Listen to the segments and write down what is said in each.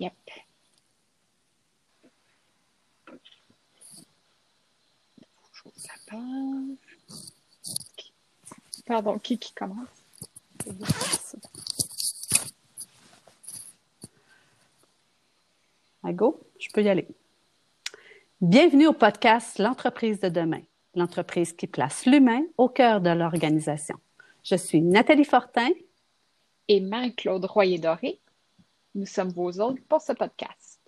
Yep. Pardon, qui qui commence? Go, je peux y aller. Bienvenue au podcast L'entreprise de demain, l'entreprise qui place l'humain au cœur de l'organisation. Je suis Nathalie Fortin et Marie-Claude Royer-Doré. Nous sommes vos hôtes pour ce podcast.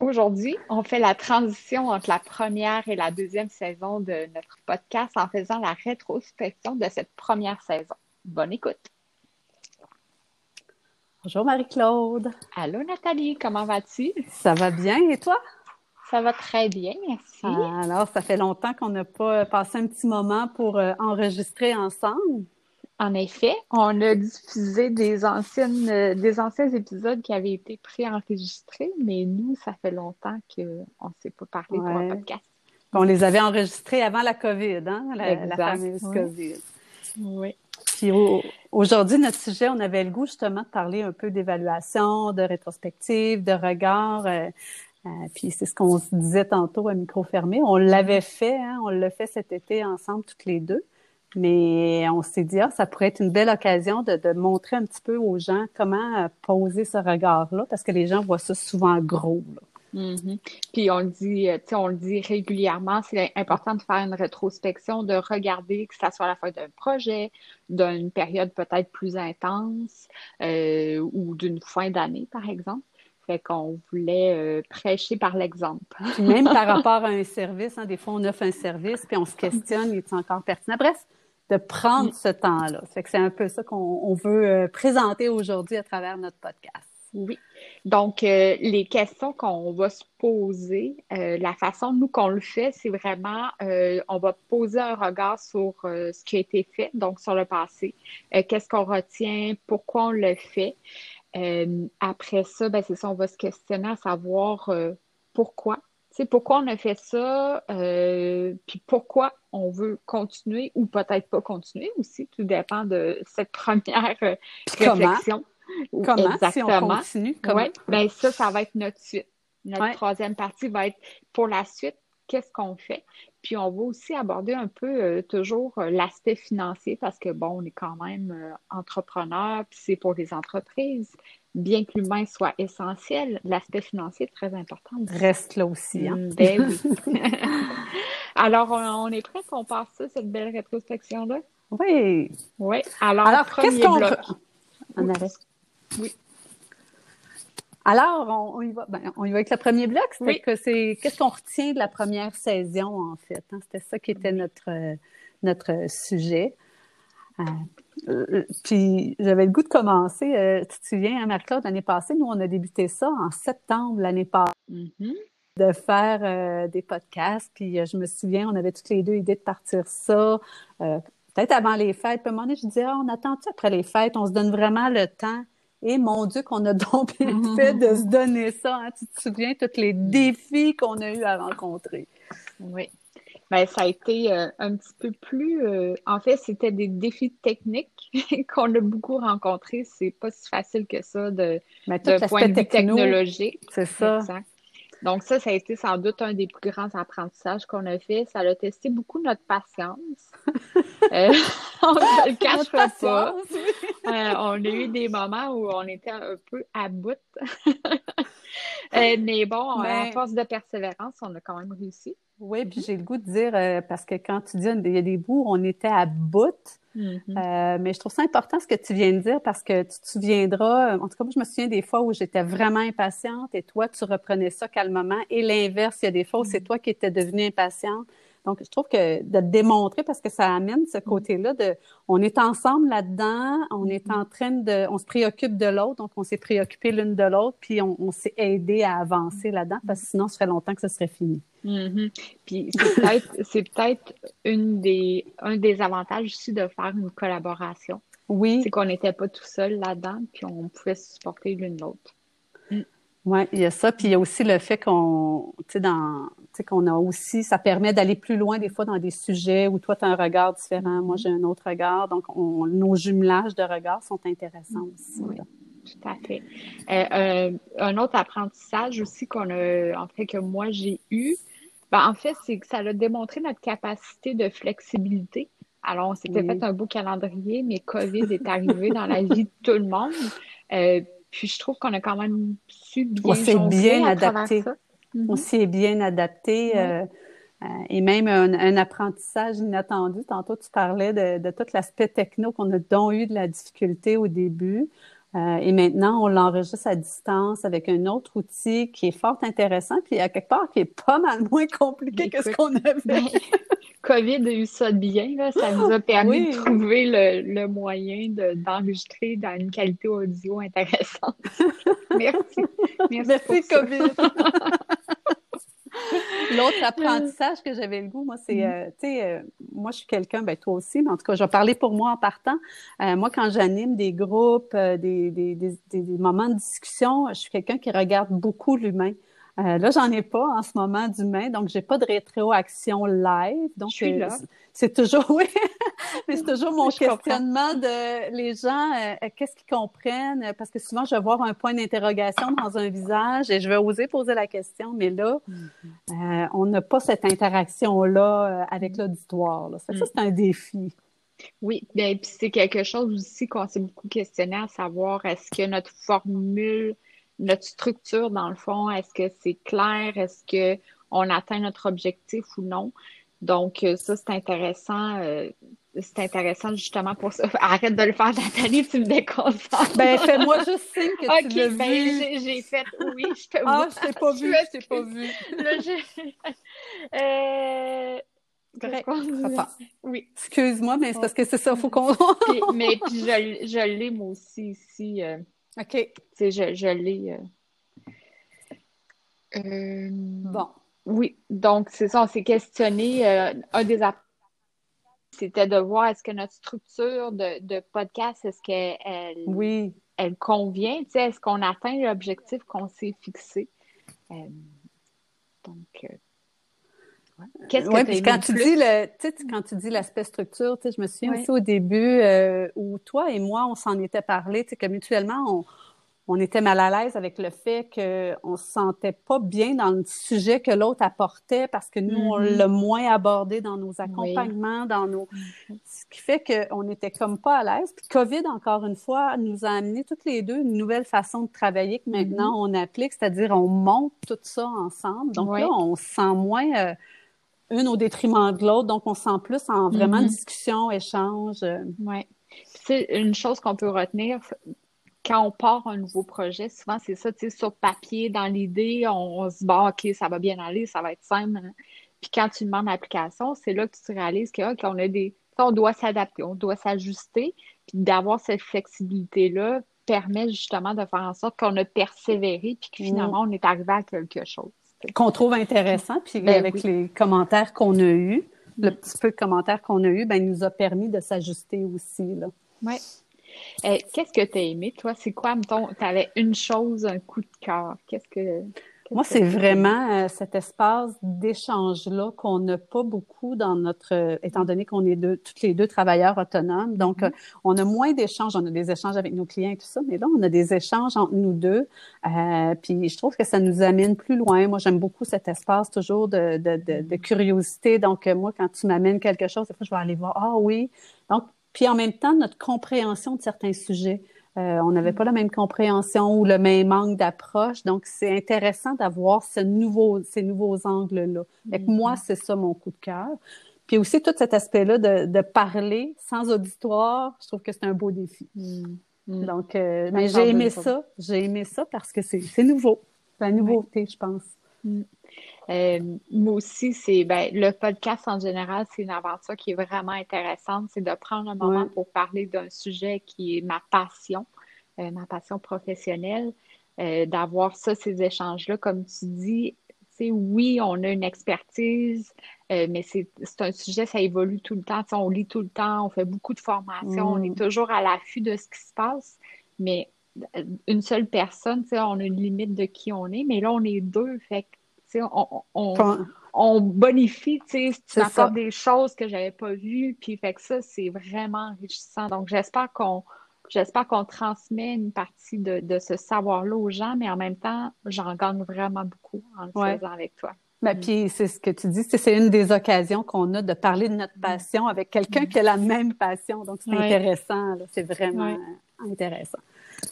Aujourd'hui, on fait la transition entre la première et la deuxième saison de notre podcast en faisant la rétrospection de cette première saison. Bonne écoute. Bonjour Marie-Claude. Allô Nathalie, comment vas-tu? Ça va bien et toi? Ça va très bien, merci. alors, ça fait longtemps qu'on n'a pas passé un petit moment pour euh, enregistrer ensemble. En effet, on a diffusé des anciennes, euh, des anciens épisodes qui avaient été préenregistrés, mais nous, ça fait longtemps qu'on ne s'est pas parlé pour un podcast. On les avait enregistrés avant la COVID, hein, la, fameuse COVID. Oui. Puis aujourd'hui, notre sujet, on avait le goût justement de parler un peu d'évaluation, de rétrospective, de regard. Euh, euh, puis c'est ce qu'on se disait tantôt à micro fermé. On l'avait fait, hein, on l'a fait cet été ensemble toutes les deux. Mais on s'est dit, ah, ça pourrait être une belle occasion de, de montrer un petit peu aux gens comment euh, poser ce regard-là, parce que les gens voient ça souvent gros. Mm-hmm. Puis on le dit, euh, on le dit régulièrement, c'est important de faire une rétrospection, de regarder que ça soit à la fin d'un projet, d'une période peut-être plus intense euh, ou d'une fin d'année, par exemple. Fait qu'on voulait prêcher par l'exemple. même par rapport à un service, hein, des fois on offre un service, puis on se questionne, est encore pertinent? Bref, de prendre ce temps-là. C'est un peu ça qu'on veut euh, présenter aujourd'hui à travers notre podcast. Oui. Donc, euh, les questions qu'on va se poser, euh, la façon, nous, qu'on le fait, c'est vraiment, on va poser un regard sur ce qui a été fait, donc sur le passé. Qu'est-ce qu'on retient? Pourquoi on le fait? après ça, ben, c'est ça, on va se questionner à savoir pourquoi pourquoi on a fait ça, euh, puis pourquoi on veut continuer ou peut-être pas continuer aussi, tout dépend de cette première euh, réflexion. Comment, Exactement. si on continue? Comment? ben ça, ça va être notre suite. Notre troisième partie va être pour la suite, qu'est-ce qu'on fait? Puis on va aussi aborder un peu euh, toujours l'aspect financier parce que bon, on est quand même entrepreneur, puis c'est pour les entreprises bien que l'humain soit essentiel, l'aspect financier est très important. Reste là aussi. Hein? Mm, ben Alors, on, est prêt qu'on passe ça, cette belle rétrospection-là? Oui. Oui. Alors, qu'est-ce qu'on. On arrête. Oui. Alors, on, y va, ben, on y va avec le premier bloc. C'est que c'est qu'est-ce qu'on retient de la première saison, en fait. Hein? C'était ça qui était notre, notre sujet. Euh, euh, puis j'avais le goût de commencer. Euh, tu te souviens, hein, Marc-Claude, l'année passée, nous, on a débuté ça en septembre l'année passée. Mm-hmm. De faire des podcasts. Puis je me souviens, on avait toutes les deux idée de partir ça. Peut-être avant les fêtes. Puis à un moment donné, je disais, ah, on attend tu après les fêtes? On se donne vraiment le temps. Et mon Dieu, qu'on a donc fait de se donner ça. Hein. Tu te souviens, tous les défis qu'on a eu à rencontrer. Oui. Ben, ça a été euh, un petit peu plus. Euh, en fait, c'était des défis techniques qu'on a beaucoup rencontrés. C'est pas si facile que ça de, de point de vue technologique. C'est ça. Donc, ça, ça a été sans doute un des plus grands apprentissages qu'on a fait. Ça a testé beaucoup notre patience. euh, on ne le cache pas. Euh, on a eu des moments où on était un peu à bout. mais bon, à force de persévérance, on a quand même réussi. Oui, puis j'ai le goût de dire, euh, parce que quand tu dis il y a des bouts on était à bout, mm-hmm. euh, mais je trouve ça important ce que tu viens de dire parce que tu te souviendras, en tout cas, moi, je me souviens des fois où j'étais vraiment impatiente et toi, tu reprenais ça calmement. Et l'inverse, il y a des fois où c'est mm-hmm. toi qui étais devenue impatiente. Donc, je trouve que de démontrer, parce que ça amène ce mm. côté-là de, on est ensemble là-dedans, on est mm-hmm. en train de, on se préoccupe de l'autre, donc on s'est préoccupé l'une de l'autre, puis on, s'est aidé à avancer là-dedans, parce que sinon, ce serait longtemps que ce serait fini. Mm-hmm. Puis c'est peut-être, c'est peut-être une des, un des avantages aussi de faire une collaboration. Oui. C'est qu'on n'était pas tout seul là-dedans, puis on pouvait supporter l'une l'autre. Oui, il y a ça. Puis il y a aussi le fait qu'on, tu sais, dans, qu'on a aussi, ça permet d'aller plus loin des fois dans des sujets où toi, tu as un regard différent, moi, j'ai un autre regard. Donc, nos jumelages de regards sont intéressants aussi. Oui, Tout à fait. Euh, un autre apprentissage aussi qu'on a, en fait, que moi j'ai eu, ben, en fait, c'est que ça a démontré notre capacité de flexibilité. Alors, on s'était fait un beau calendrier, mais COVID est arrivé dans la vie de tout le monde. Euh, puis je trouve qu'on a quand même su bien, on s'est bien adapté. On s'est bien adapté. et même un, apprentissage inattendu. Tantôt, tu parlais de, de tout l'aspect techno qu'on a donc eu de la difficulté au début. Euh, et maintenant, on l'enregistre à distance avec un autre outil qui est fort intéressant, puis à quelque part qui est pas mal moins compliqué que ce qu'on avait. Ben, COVID a eu ça de bien, là. ça nous a permis de trouver le, le moyen d'enregistrer dans une qualité audio intéressante. Merci. Merci, Merci COVID. L'autre apprentissage que j'avais le goût, moi, c'est, mm-hmm. euh, tu sais, euh, moi, je suis quelqu'un, ben toi aussi, mais en tout cas, je vais parler pour moi en partant. Euh, moi, quand j'anime des groupes, des, des, des, des, moments de discussion, je suis quelqu'un qui regarde beaucoup l'humain. Euh, là, j'en ai pas en ce moment d'humain, donc j'ai pas de rétroaction live. Donc, euh, c'est toujours, oui, mais c'est toujours mon questionnement de les gens, euh, qu'est-ce qu'ils comprennent? Parce que souvent, je vais voir un point d'interrogation dans un visage et je vais oser poser la question, mais là, mm-hmm. on n'a pas cette interaction-là avec l'auditoire. Ça, ça c'est un défi. Oui, bien, puis c'est quelque chose aussi qu'on s'est beaucoup questionné à savoir est-ce que notre formule notre structure, dans le fond, est-ce que c'est clair? Est-ce qu'on atteint notre objectif ou non? Donc, euh, ça, c'est intéressant. Euh, c'est intéressant justement pour ça. Arrête de le faire, Nathalie, tu me déconcentres. Ben, fais-moi juste signe que tu l'as ben, vu. j'ai fait, oui, je te ah. Ah, je t'ai pas vu, je t'ai pas vu. Là, je... Euh... Oui. Excuse-moi, mais c'est parce que c'est ça, il faut qu'on... mais puis je, je l'ai, moi aussi, ici. Euh, OK. Je, je l'ai. Euh, euh, bon. Oui, donc c'est ça, on s'est questionné. Euh, un des c'était de voir est-ce que notre structure de, podcast, est-ce qu'elle oui. elle convient? Est-ce qu'on atteint l'objectif qu'on s'est fixé? donc, Qu'est-ce que quand tu dis le, quand tu dis l'aspect structure, je me souviens aussi au début euh, où toi et moi on s'en était parlé, que mutuellement on, on était mal à l'aise avec le fait qu'on ne se sentait pas bien dans le sujet que l'autre apportait parce que nous, on mm-hmm. l'a moins abordé dans nos accompagnements, dans nos... Mm-hmm. Ce qui fait qu'on n'était comme pas à l'aise. Puis COVID, encore une fois, nous a amené toutes les deux une nouvelle façon de travailler que maintenant mm-hmm. on applique, c'est-à-dire on monte tout ça ensemble. Donc là, on se sent moins... Euh, une au détriment de l'autre. Donc, on se sent plus en vraiment discussion, échange. Oui. C'est une chose qu'on peut retenir quand on part un nouveau projet, souvent c'est ça, tu sais, sur papier, dans l'idée, on, se dit, bon, OK, ça va bien aller, ça va être simple. Hein. Puis quand tu demandes l'application, c'est là que tu réalises que, OK, on a des. On doit s'adapter, on doit s'ajuster. Puis d'avoir cette flexibilité-là permet justement de faire en sorte qu'on a persévéré, puis que finalement, on est arrivé à quelque chose. Qu'on trouve intéressant, puis ben avec les commentaires qu'on a eus, le petit peu de commentaires qu'on a eus, ben, il nous a permis de s'ajuster aussi. Oui. Euh, qu'est-ce que tu as aimé, toi? C'est quoi, mettons, tu avais une chose, un coup de cœur? Qu'est-ce que. Moi, c'est vraiment euh, cet espace d'échange-là qu'on n'a pas beaucoup dans notre, euh, étant donné qu'on est deux, toutes les deux travailleurs autonomes. Donc, mm-hmm. on a moins d'échanges. On a des échanges avec nos clients et tout ça, mais là, on a des échanges entre nous deux. puis, je trouve que ça nous amène plus loin. Moi, j'aime beaucoup cet espace toujours de, de, de, de curiosité. Donc, moi, quand tu m'amènes quelque chose, des fois, je vais aller voir. Ah oui. Donc, puis en même temps, notre compréhension de certains sujets. Euh, on n'avait pas la même compréhension ou le même angle d'approche. Donc, c'est intéressant d'avoir ce nouveau, ces nouveaux angles-là. Avec moi, mm-hmm. c'est ça mon coup de cœur. Puis aussi, tout cet aspect-là de, de, parler sans auditoire, je trouve que c'est un beau défi. Mm-hmm. Donc, euh, mais j'ai aimé ça. J'ai aimé ça parce que c'est nouveau. C'est la nouveauté, je pense. Mm. Euh, moi aussi, c'est ben, le podcast en général, c'est une aventure qui est vraiment intéressante. C'est de prendre un moment pour parler d'un sujet qui est ma passion, euh, ma passion professionnelle, euh, d'avoir ça, ces échanges-là, comme tu dis. Oui, on a une expertise, mais c'est un sujet, ça évolue tout le temps. on lit tout le temps, on fait beaucoup de formations, on est mm. toujours à l'affût de ce qui se passe. Mais une seule personne, on a une limite de qui on est, mais là, on est deux. Fait on, on, on, bonifie, tu des choses que j'avais pas vues, puis fait que ça, c'est vraiment enrichissant. Donc, j'espère qu'on j'espère qu'on transmet une partie de, ce savoir-là aux gens, mais en même temps, j'en gagne vraiment beaucoup en le faisant avec toi. Ben, mm. Puis c'est ce que tu dis, c'est une des occasions qu'on a de parler de notre mm. passion avec quelqu'un qui a la même passion. Donc c'est intéressant, c'est vraiment intéressant.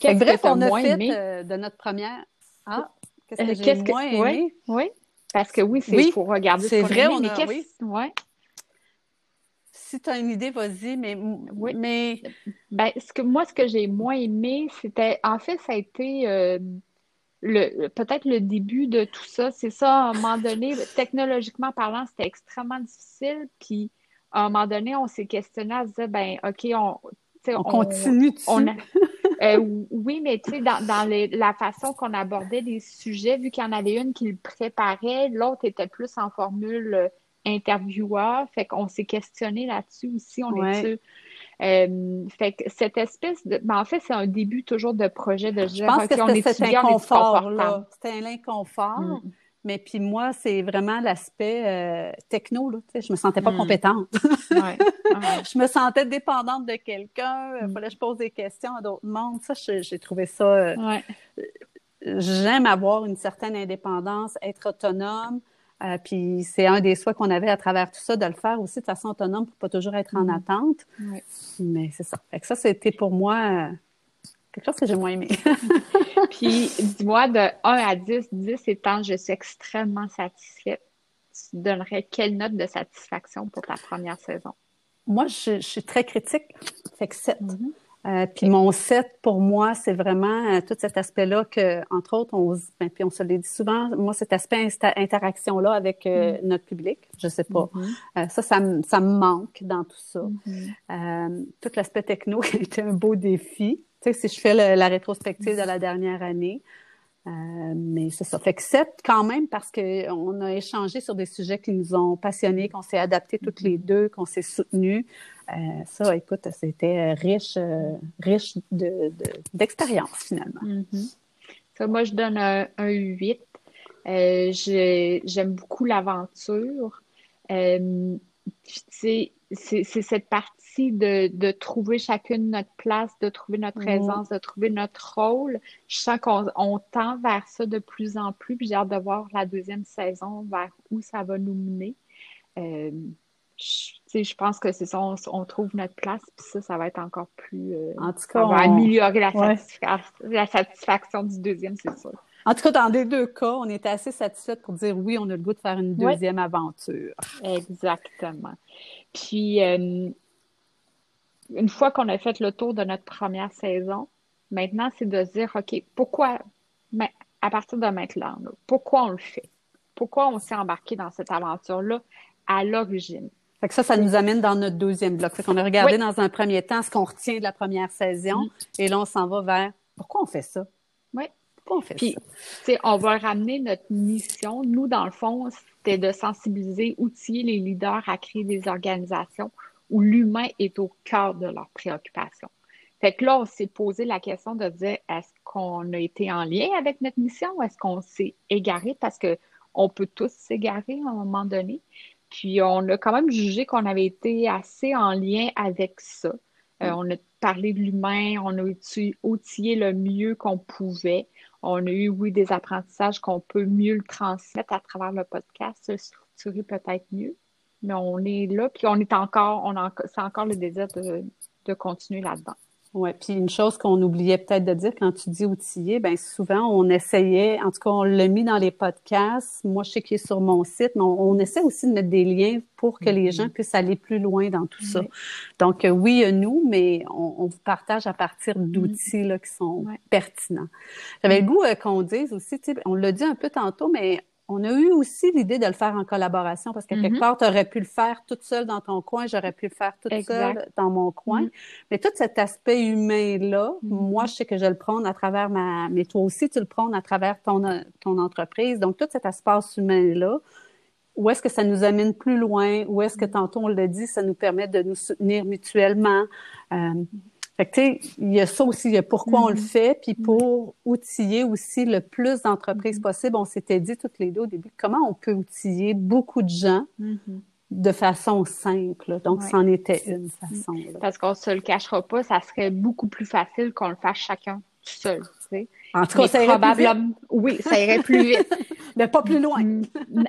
Bref, on a fait euh, de notre première. Ah, qu'est-ce que euh, j'ai moins aimé? Oui, parce que oui, c'est faut regarder. C'est vrai, on a, oui. ouais. Si tu as une idée, vas-y, mais, oui. mais... Ben, ce que, moi, ce que j'ai moins aimé, c'était, en fait, ça a été euh, le, peut-être le début de tout ça. C'est ça, à un moment donné, technologiquement parlant, c'était extrêmement difficile. Puis, à un moment donné, on s'est questionné à se dire, ben, OK, on, on, continue on, euh, oui, mais tu sais, dans, dans la façon qu'on abordait les sujets, vu qu'il y en avait une qui le préparait, l'autre était plus en formule euh, intervieweur. Fait qu'on s'est questionné là-dessus aussi. On est euh, fait que cette espèce de. Ben, en fait, c'est un début toujours de projet de Je pense que c'était cet inconfort-là. C'était l'inconfort. Mais puis moi, c'est vraiment l'aspect euh, techno. Là, je me sentais pas mm. compétente. ouais. je me sentais dépendante de quelqu'un. Il mm. fallait que je pose des questions à d'autres mondes. Ça, j'ai trouvé ça. Euh, j'aime avoir une certaine indépendance, être autonome. Euh, puis c'est un des souhaits qu'on avait à travers tout ça, de le faire aussi de façon autonome pour pas toujours être en mm. attente. Mais c'est ça. Fait que ça, c'était pour moi euh, quelque chose que j'ai moins aimé. puis dis-moi, de 1 à 10, 10 étant je suis extrêmement satisfaite, tu donnerais quelle note de satisfaction pour ta première saison? Moi, je, suis très critique. Fait que 7. Euh, puis mon set, pour moi, c'est vraiment euh, tout cet aspect-là que, entre autres, on, ben, puis on se le dit souvent, moi, cet aspect interaction-là avec euh, mm-hmm. notre public, je sais pas. Mm-hmm. ça, ça, ça, me manque dans tout ça. Mm-hmm. tout l'aspect techno était un beau défi. Tu sais, si je fais la rétrospective de la dernière année, euh, mais c'est ça. Fait que sept quand même parce qu'on a échangé sur des sujets qui nous ont passionnés, qu'on s'est adaptés toutes les deux, qu'on s'est soutenus. Euh, ça, écoute, c'était riche, euh, riche de, d'expérience finalement. Mm-hmm. ça, moi, je donne un, un 8. j'aime beaucoup l'aventure. c'est, c'est cette partie de, trouver chacune notre place, de trouver notre présence, de trouver notre rôle. Je sens qu'on tend vers ça de plus en plus, puis j'ai hâte de voir la deuxième saison, vers où ça va nous mener. Euh, je, je pense que c'est ça, on, trouve notre place, puis ça, ça va être encore plus. Euh, en tout cas, ça va améliorer la, la satisfaction du deuxième, c'est sûr. En tout cas, dans les deux cas, on était assez satisfaite pour dire oui, on a le goût de faire une deuxième aventure. Exactement. Puis, euh, une fois qu'on a fait le tour de notre première saison, maintenant, c'est de se dire, OK, pourquoi, mais à partir de maintenant, pourquoi on le fait? Pourquoi on s'est embarqué dans cette aventure-là à l'origine? Fait que ça, ça nous amène dans notre deuxième bloc. Fait qu'on a regardé dans un premier temps ce qu'on retient de la première saison, et là, on s'en va vers pourquoi on fait ça? Pourquoi on fait Puis, ça? On va ramener notre mission. Nous, dans le fond, c'était de sensibiliser, outiller les leaders à créer des organisations où l'humain est au cœur de leurs préoccupations. Fait que là, on s'est posé la question de dire est-ce qu'on a été en lien avec notre mission ou est-ce qu'on s'est égaré? Parce que on peut tous s'égarer à un moment donné. Puis on a quand même jugé qu'on avait été assez en lien avec ça. Euh, on a parlé de l'humain, on a outillé le mieux qu'on pouvait. On a eu, oui, des apprentissages qu'on peut mieux le transmettre à travers le podcast, se structurer peut-être mieux mais on est là, puis on est encore, on c'est encore le désir de, continuer là-dedans. Oui, puis une chose qu'on oubliait peut-être de dire quand tu dis outiller, bien souvent on essayait, en tout cas on l'a mis dans les podcasts, moi je sais qu'il est sur mon site, mais on, essaie aussi de mettre des liens pour que les mm-hmm. gens puissent aller plus loin dans tout ça. Donc euh, oui, nous, mais on, vous partage à partir d'outils là, qui sont pertinents. J'avais le goût euh, qu'on dise aussi, on l'a dit un peu tantôt, mais on a eu aussi l'idée de le faire en collaboration parce que quelque mm-hmm. part, tu aurais pu le faire toute seule dans ton coin, j'aurais pu le faire toute seule dans mon coin. Mm-hmm. Mais tout cet aspect humain-là, mm-hmm. moi, je sais que je le prône à travers ma... Mais toi aussi, tu le prônes à travers ton, ton entreprise. Donc, tout cet espace humain-là, où est-ce que ça nous amène plus loin? Où est-ce que, tantôt, on l'a dit, ça nous permet de nous soutenir mutuellement? Euh, fait que, tu sais, il y a ça aussi, il y a pourquoi on le mm-hmm. fait, puis pour outiller aussi le plus d'entreprises mm-hmm. possible, on s'était dit toutes les deux au début, comment on peut outiller beaucoup de gens mm-hmm. de façon simple. Donc, c'en était une façon. Parce qu'on se le cachera pas, ça serait beaucoup plus facile qu'on le fasse chacun tout seul. En tout cas, ça irait plus vite. Oui, ça irait plus vite. Mais pas plus loin.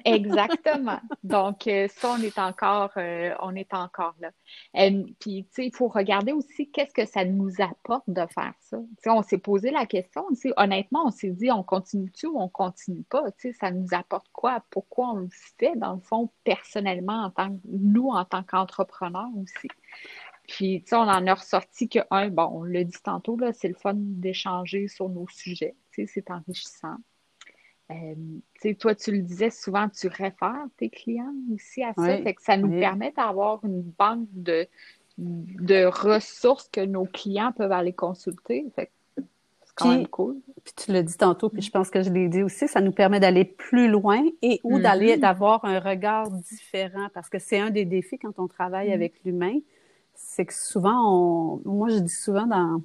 Exactement. Donc, euh, ça, on est encore, euh, on est encore là. Euh, puis, tu sais, il faut regarder aussi qu'est-ce que ça nous apporte de faire ça. sais, on s'est posé la question, honnêtement, on s'est dit, on continue-tu ou on continue pas? Tu sais, ça nous apporte quoi? Pourquoi on le fait, dans le fond, personnellement, en tant que, nous, en tant qu'entrepreneurs aussi? Puis, tu sais, on en a ressorti que, un, bon, on l'a dit tantôt, là, c'est le fun d'échanger sur nos sujets. Tu sais, c'est enrichissant. Euh, tu sais, toi, tu le disais souvent, tu réfères tes clients aussi à ça. fait que ça nous permet d'avoir une banque de, de ressources que nos clients peuvent aller consulter. Fait c'est quand même cool. Puis tu l'as dit tantôt, puis je pense que je l'ai dit aussi, ça nous permet d'aller plus loin et ou d'aller mm-hmm. d'avoir un regard différent parce que c'est un des défis quand on travaille mm-hmm. avec l'humain c'est que souvent, moi je dis souvent dans,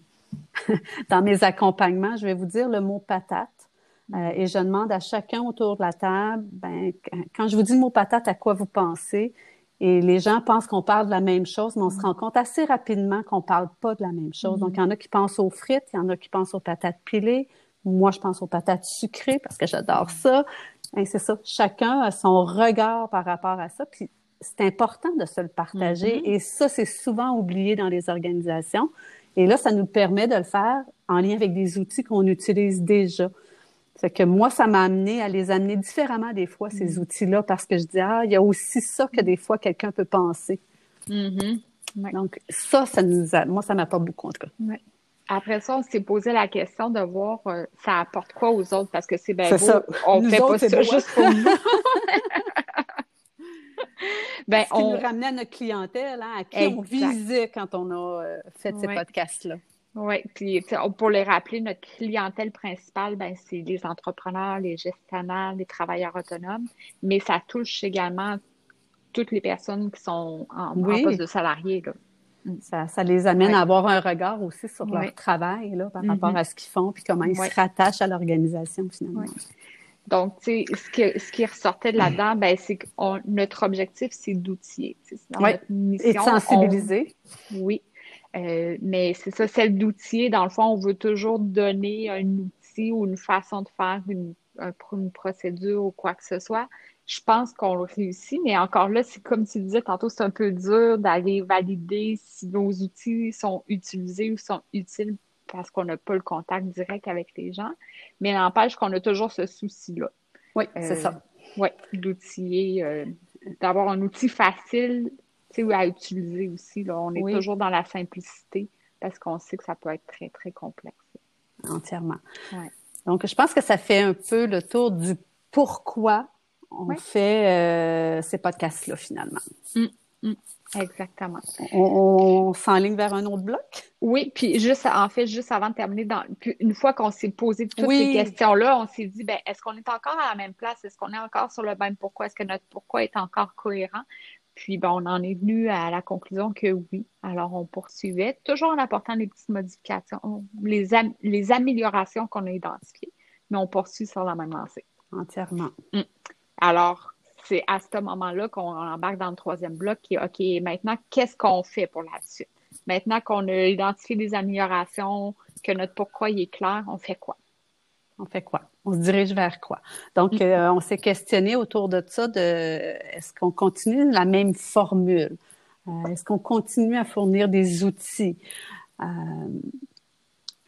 dans mes accompagnements, je vais vous dire le mot patate. Euh, et je demande à chacun autour de la table, ben, quand je vous dis le mot patate, à quoi vous pensez? Et les gens pensent qu'on parle de la même chose, mais on se rend compte assez rapidement qu'on ne parle pas de la même chose. Donc, il y en a qui pensent aux frites, il y en a qui pensent aux patates pilées. Moi, je pense aux patates sucrées parce que j'adore ça. Ben, c'est ça. Chacun a son regard par rapport à ça. Puis, c'est important de se le partager mm-hmm. et ça, c'est souvent oublié dans les organisations. Et là, ça nous permet de le faire en lien avec des outils qu'on utilise déjà. C'est que moi, ça m'a amené à les amener différemment des fois, ces mm-hmm. outils-là, parce que je dis, ah, il y a aussi ça que des fois quelqu'un peut penser. Mm-hmm. Donc, ça, ça nous a, moi, ça m'a pas beaucoup, en tout cas. Après ça, on s'est posé la question de voir euh, ça apporte quoi aux autres parce que c'est bien beau. Ça. On ne fait pas ça juste pour nous. ben, Ce qui nous ramenait à notre clientèle, hein, à qui on visait quand on a euh, fait ces podcasts-là. Oui, puis pour les rappeler, notre clientèle principale, ben, c'est les entrepreneurs, les gestionnaires, les travailleurs autonomes, mais ça touche également toutes les personnes qui sont en, poste de salariés. Mm. Ça, les amène à avoir un regard aussi sur leur travail là, par rapport mm-hmm. à ce qu'ils font, puis comment ils se rattachent à l'organisation finalement. Donc, tu sais, ce, ce qui ressortait de là-dedans, ben, c'est que notre objectif, c'est d'outiller. Oui, et de sensibiliser. Oui, euh, mais c'est ça, celle d'outiller. Dans le fond, on veut toujours donner un outil ou une façon de faire une, une procédure ou quoi que ce soit. Je pense qu'on le réussit, mais encore là, c'est comme tu disais tantôt, c'est un peu dur d'aller valider si nos outils sont utilisés ou sont utiles parce qu'on n'a pas le contact direct avec les gens. Mais n'empêche qu'on a toujours ce souci-là. Oui, c'est ça. Euh, oui, d'outiller, euh, d'avoir un outil facile à utiliser aussi. Là. On est toujours dans la simplicité parce qu'on sait que ça peut être très, très complexe. Entièrement. Donc, je pense que ça fait un peu le tour du pourquoi on fait euh, ces podcasts-là, finalement. Mmh, mmh. Exactement. On, s'enligne vers un autre bloc? Oui, puis juste, en fait, juste avant de terminer, dans, une fois qu'on s'est posé toutes ces questions-là, on s'est dit, ben, est-ce qu'on est encore à la même place? Est-ce qu'on est encore sur le même pourquoi? Est-ce que notre pourquoi est encore cohérent? Puis, ben, on en est venu à la conclusion que oui. Alors, on poursuivait, toujours en apportant les petites modifications, les, les améliorations qu'on a identifiées, mais on poursuit sur la même lancée. Entièrement. Hum. Alors, c'est à ce moment-là qu'on embarque dans le troisième bloc qui est OK, maintenant, qu'est-ce qu'on fait pour la suite? Maintenant qu'on a identifié des améliorations, que notre pourquoi est clair, on fait quoi? On fait quoi? On se dirige vers quoi? Donc, mm-hmm. euh, on s'est questionné autour de ça de est-ce qu'on continue la même formule? Euh, est-ce qu'on continue à fournir des outils? Euh,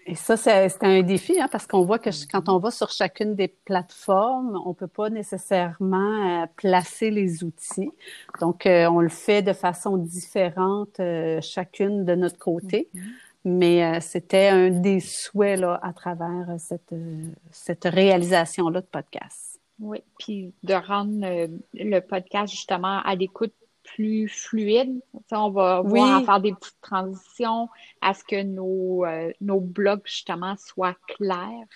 et ça, c'est un défi, hein, parce qu'on voit que quand on va sur chacune des plateformes, on peut pas nécessairement euh, placer les outils. Donc, euh, on le fait de façon différente, euh, chacune de notre côté. Mm-hmm. Mais c'était un des souhaits là, à travers cette, cette réalisation-là de podcast. Oui, puis de rendre le podcast justement à l'écoute plus fluide. on va voir faire des petites transitions à ce que nos, euh, nos blogs, justement, soient clairs.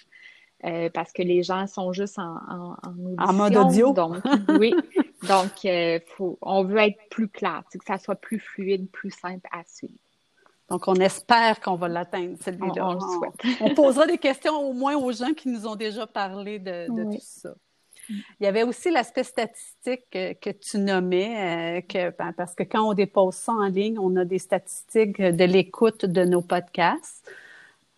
Euh, parce que les gens sont juste en, en, en, mode audio. Donc, oui. Donc, euh, faut, on veut être plus clair, que ça soit plus fluide, plus simple à suivre. Donc, on espère qu'on va l'atteindre, celui-là. On, le souhaite. on, posera des questions au moins aux gens qui nous ont déjà parlé de, de tout ça. Il y avait aussi l'aspect statistique que, tu nommais, euh, que, ben, parce que quand on dépose ça en ligne, on a des statistiques de l'écoute de nos podcasts.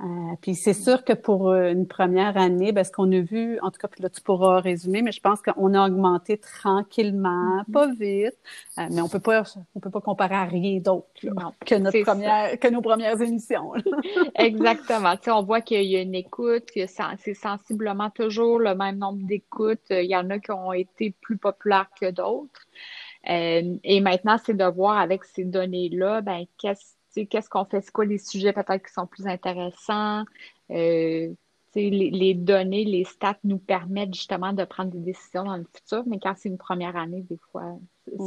Euh, puis c'est sûr que pour euh, une première année, ben, ce qu'on a vu, en tout cas, puis là tu pourras résumer, mais je pense qu'on a augmenté tranquillement, mm-hmm. pas vite, euh, mais on peut pas, on peut pas comparer à rien d'autre que notre première, que nos premières émissions. Exactement. Tu sais, on voit qu'il y a une écoute, que c'est sensiblement toujours le même nombre d'écoutes. Il y en a qui ont été plus populaires que d'autres. et maintenant, c'est de voir avec ces données-là, ben qu'est-ce qu'est-ce qu'on fait, c'est quoi les sujets peut-être qui sont plus intéressants? Euh, les, les, données, les stats nous permettent justement de prendre des décisions dans le futur, mais quand c'est une première année, des fois,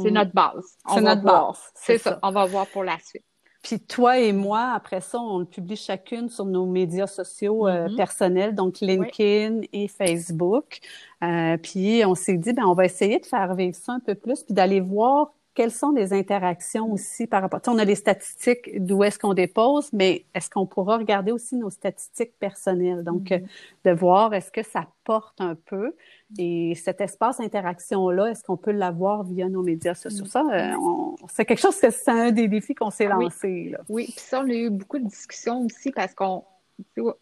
c'est mm. notre base. C'est notre base. C'est ça. On va voir pour la suite. Puis toi et moi, après ça, on le publie chacune sur nos médias sociaux euh, mm-hmm. personnels, donc LinkedIn et Facebook. Euh, puis on s'est dit, ben on va essayer de faire vivre ça un peu plus, puis d'aller voir quelles sont les interactions aussi par rapport. on a les statistiques d'où est-ce qu'on dépose, mais est-ce qu'on pourra regarder aussi nos statistiques personnelles? Donc, mm-hmm. de voir est-ce que ça porte un peu et cet espace interaction-là, est-ce qu'on peut l'avoir via nos médias sociaux? Ça, euh, c'est quelque chose que c'est un des défis qu'on s'est lancé. Là. Oui, puis ça, on a eu beaucoup de discussions aussi parce qu'on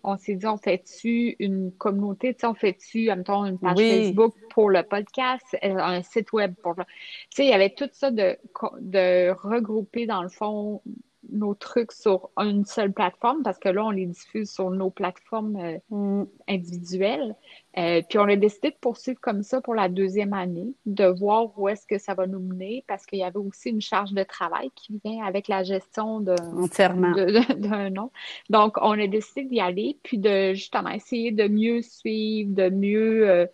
on s'est dit, on fait-tu une communauté, on fait-tu, mettons, une page Facebook pour le podcast, euh, un site web pour le... Tu sais, il y avait tout ça de, de regrouper, dans le fond, nos trucs sur une seule plateforme parce que là, on les diffuse sur nos plateformes euh, mm. individuelles. Euh, puis on a décidé de poursuivre comme ça pour la deuxième année, de voir où est-ce que ça va nous mener parce qu'il y avait aussi une charge de travail qui vient avec la gestion d'un nom. Donc, on a décidé d'y aller puis de justement essayer de mieux suivre, de mieux...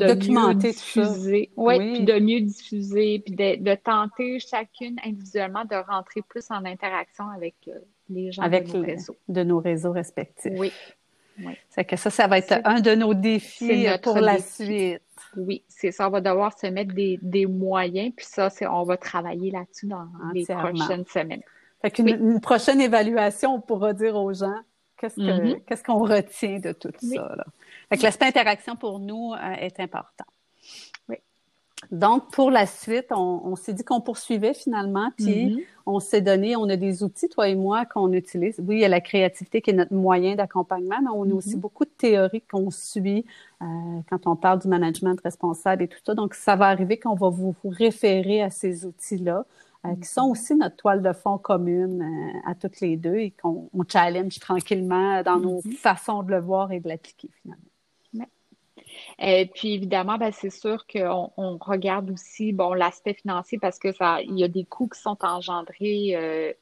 Euh, de documenter mieux diffuser, oui, puis de mieux diffuser, puis de, tenter chacune individuellement de rentrer plus en interaction avec euh, les gens avec de nos réseaux. De nos réseaux respectifs. Oui. C'est que ça, ça va être un de nos défis pour la suite. Oui, c'est ça. On va devoir se mettre des, des moyens, puis ça, c'est, on va travailler là-dessus dans les prochaines semaines. Fait qu'une une prochaine évaluation, on pourra dire aux gens qu'est-ce, mm-hmm. qu'est-ce qu'on retient de tout ça. Là? L'aspect interaction pour nous euh, est important. Oui. Donc, pour la suite, on, s'est dit qu'on poursuivait finalement, puis mm-hmm. on s'est donné, on a des outils, toi et moi, qu'on utilise. Oui, il y a la créativité qui est notre moyen d'accompagnement, mais on a aussi mm-hmm. beaucoup de théories qu'on suit euh, quand on parle du management responsable et tout ça. Donc, ça va arriver qu'on va vous, référer à ces outils-là. Euh, qui sont mm-hmm. aussi notre toile de fond commune à toutes les deux et qu'on challenge tranquillement dans nos façons de le voir et de l'appliquer finalement. Et euh, puis évidemment, ben, c'est sûr qu'on on regarde aussi bon l'aspect financier parce que ça, il y a des coûts qui sont engendrés euh,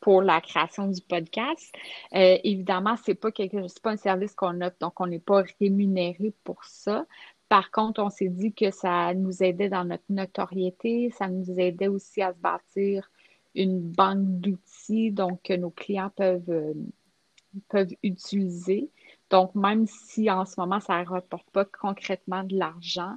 pour la création du podcast. Euh, évidemment, c'est pas quelque, c'est pas un service qu'on offre, donc on n'est pas rémunéré pour ça. Par contre, on s'est dit que ça nous aidait dans notre notoriété, ça nous aidait aussi à se bâtir une banque d'outils donc que nos clients peuvent peuvent utiliser. Donc, même si en ce moment, ça ne rapporte pas concrètement de l'argent,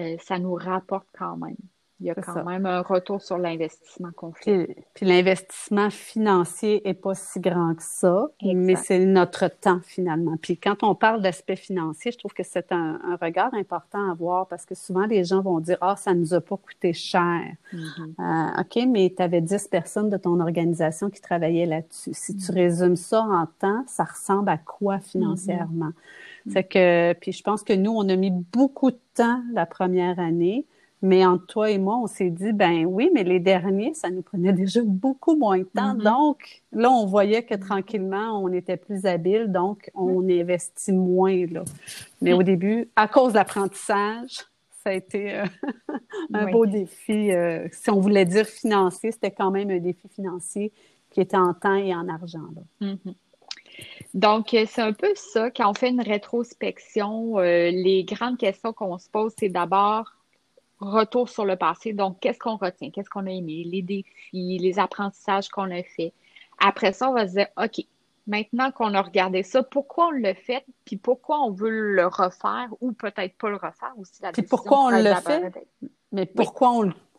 euh, ça nous rapporte quand même il y a quand même un retour sur l'investissement qu'on fait. Puis, l'investissement financier est pas si grand que ça, mais c'est notre temps finalement. Puis quand on parle d'aspect financier, je trouve que c'est un, regard important à voir parce que souvent les gens vont dire ah ça nous a pas coûté cher. Euh, ok, mais tu avais 10 personnes de ton organisation qui travaillaient là-dessus. Si tu mm-hmm. résumes ça en temps, ça ressemble à quoi financièrement? Mm-hmm. C'est que puis je pense que nous on a mis beaucoup de temps la première année. Mais entre toi et moi, on s'est dit, ben oui, mais les derniers, ça nous prenait déjà beaucoup moins de temps. Mm-hmm. Donc, là, on voyait que tranquillement, on était plus habile, donc on mm-hmm. investit moins. Là. Mais au début, à cause de l'apprentissage, ça a été euh, un beau défi. Euh, si on voulait dire financier, c'était quand même un défi financier qui était en temps et en argent. Mm-hmm. Donc, euh, c'est un peu ça. Quand on fait une rétrospection, les grandes questions qu'on se pose, c'est d'abord retour sur le passé. Donc, qu'est-ce qu'on retient? Qu'est-ce qu'on a aimé? Les défis, les apprentissages qu'on a fait. Après ça, on va se dire, OK, maintenant qu'on a regardé ça, pourquoi on le fait? Puis pourquoi on veut le refaire ou peut-être pas le refaire aussi? puis pourquoi on le fait? Mais pourquoi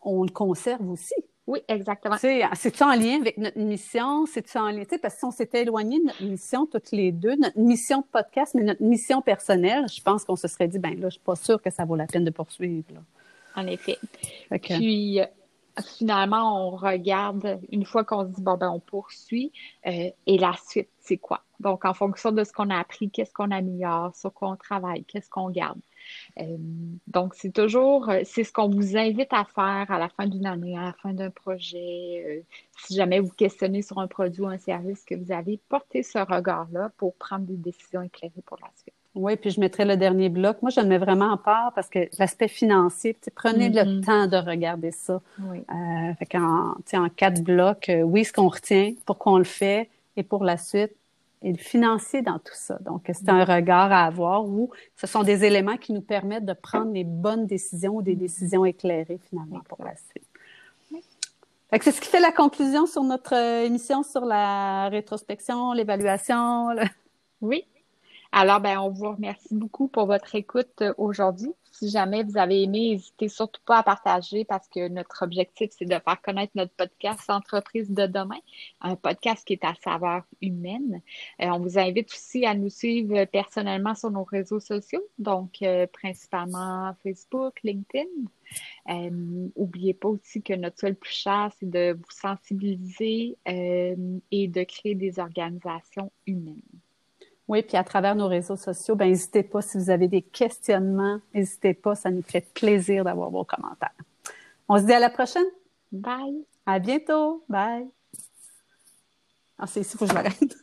on, le conserve aussi? Oui, exactement. C'est-tu en lien avec notre mission? C'est-tu en lien? Parce que si on s'était éloigné de notre mission toutes les deux, notre mission de podcast, mais notre mission personnelle, je pense qu'on se serait dit, ben là, je suis pas sûre que ça vaut la peine de poursuivre. En effet. Puis, finalement, on regarde, une fois qu'on se dit, bon, ben, on poursuit, euh, et la suite, c'est quoi? Donc, en fonction de ce qu'on a appris, qu'est-ce qu'on améliore, sur quoi on travaille, qu'est-ce qu'on garde. Euh, donc, c'est toujours, euh, c'est ce qu'on vous invite à faire à la fin d'une année, à la fin d'un projet. si jamais vous questionnez sur un produit ou un service que vous avez, portez ce regard-là pour prendre des décisions éclairées pour la suite. Oui, puis je mettrai le dernier bloc. Moi, je le mets vraiment en part parce que l'aspect financier, prenez le mm-hmm. temps de regarder ça. Oui. Euh, fait en, en quatre blocs, euh, oui, ce qu'on retient, pourquoi on le fait et pour la suite, et le financier dans tout ça. Donc, c'est un regard à avoir où ce sont des éléments qui nous permettent de prendre les bonnes décisions ou des décisions éclairées finalement pour la suite. C'est ce qui fait la conclusion sur notre euh, émission sur la rétrospection, l'évaluation. Oui, alors, ben, on vous remercie beaucoup pour votre écoute euh, aujourd'hui. Si jamais vous avez aimé, n'hésitez surtout pas à partager parce que notre objectif, c'est de faire connaître notre podcast Entreprise de demain, un podcast qui est à saveur humaine. Euh, on vous invite aussi à nous suivre personnellement sur nos réseaux sociaux, donc euh, principalement Facebook, LinkedIn. N'oubliez pas aussi que notre seul plus cher, c'est de vous sensibiliser et de créer des organisations humaines. Oui, puis à travers nos réseaux sociaux, ben n'hésitez pas si vous avez des questionnements, n'hésitez pas, ça nous fait plaisir d'avoir vos commentaires. On se dit à la prochaine. Bye. À bientôt. Bye. Ah, c'est ici, il faut que je m'arrête.